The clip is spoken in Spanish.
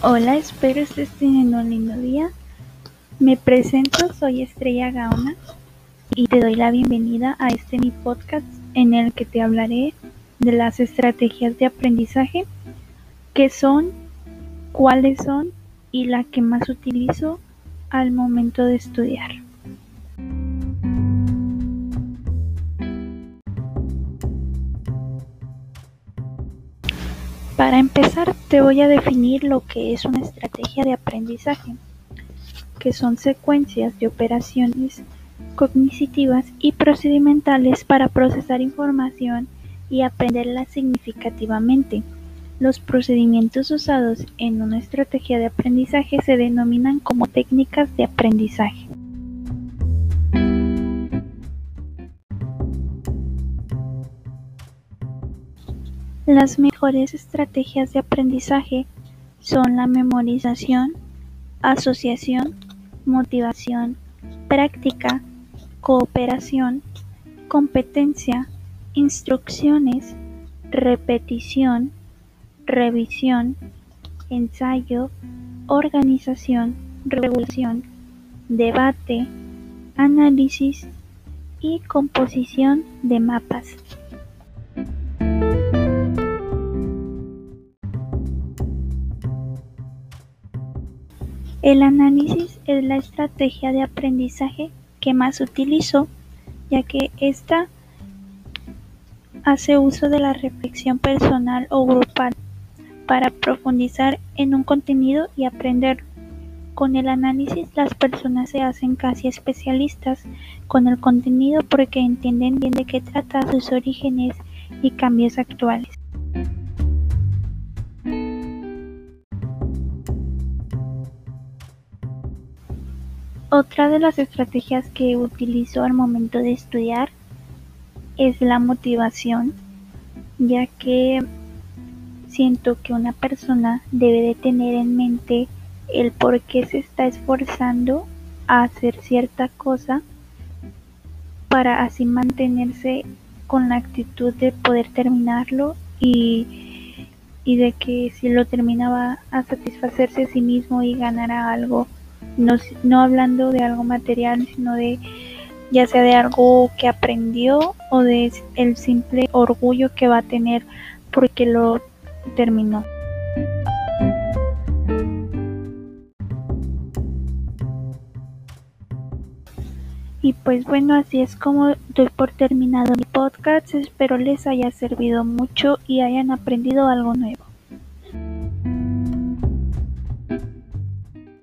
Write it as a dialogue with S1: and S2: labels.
S1: Hola, espero estés teniendo un lindo día. Me presento, soy Estrella Gaona y te doy la bienvenida a este mi podcast en el que te hablaré de las estrategias de aprendizaje, qué son, cuáles son y la que más utilizo al momento de estudiar. Para empezar, te voy a definir lo que es una estrategia de aprendizaje, que son secuencias de operaciones cognitivas y procedimentales para procesar información y aprenderla significativamente. Los procedimientos usados en una estrategia de aprendizaje se denominan como técnicas de aprendizaje. Las mejores estrategias de aprendizaje son la memorización, asociación, motivación, práctica, cooperación, competencia, instrucciones, repetición, revisión, ensayo, organización, regulación, debate, análisis y composición de mapas. El análisis es la estrategia de aprendizaje que más utilizo, ya que ésta hace uso de la reflexión personal o grupal para profundizar en un contenido y aprender. Con el análisis las personas se hacen casi especialistas con el contenido porque entienden bien de qué trata sus orígenes y cambios actuales. Otra de las estrategias que utilizo al momento de estudiar es la motivación, ya que siento que una persona debe de tener en mente el por qué se está esforzando a hacer cierta cosa para así mantenerse con la actitud de poder terminarlo y, y de que si lo terminaba a satisfacerse a sí mismo y ganara algo no, no hablando de algo material, sino de ya sea de algo que aprendió o de el simple orgullo que va a tener porque lo terminó. Y pues bueno, así es como doy por terminado mi podcast. Espero les haya servido mucho y hayan aprendido algo nuevo.